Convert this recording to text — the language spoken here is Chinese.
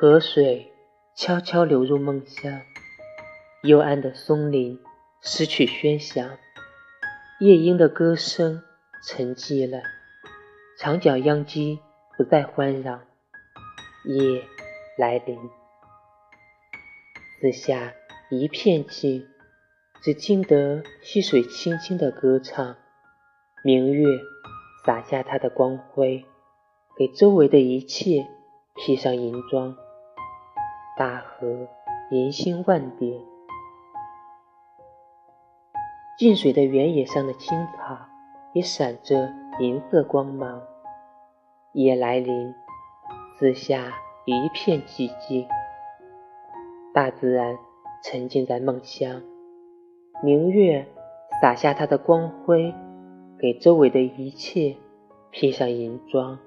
河水悄悄流入梦乡，幽暗的松林失去喧响，夜莺的歌声沉寂了，长角秧鸡不再欢嚷。夜来临，四下一片静，只听得溪水轻轻的歌唱。明月洒下它的光辉，给周围的一切披上银装。大河银星万点，近水的原野上的青草也闪着银色光芒。夜来临。四下一片寂静，大自然沉浸在梦乡。明月洒下它的光辉，给周围的一切披上银装。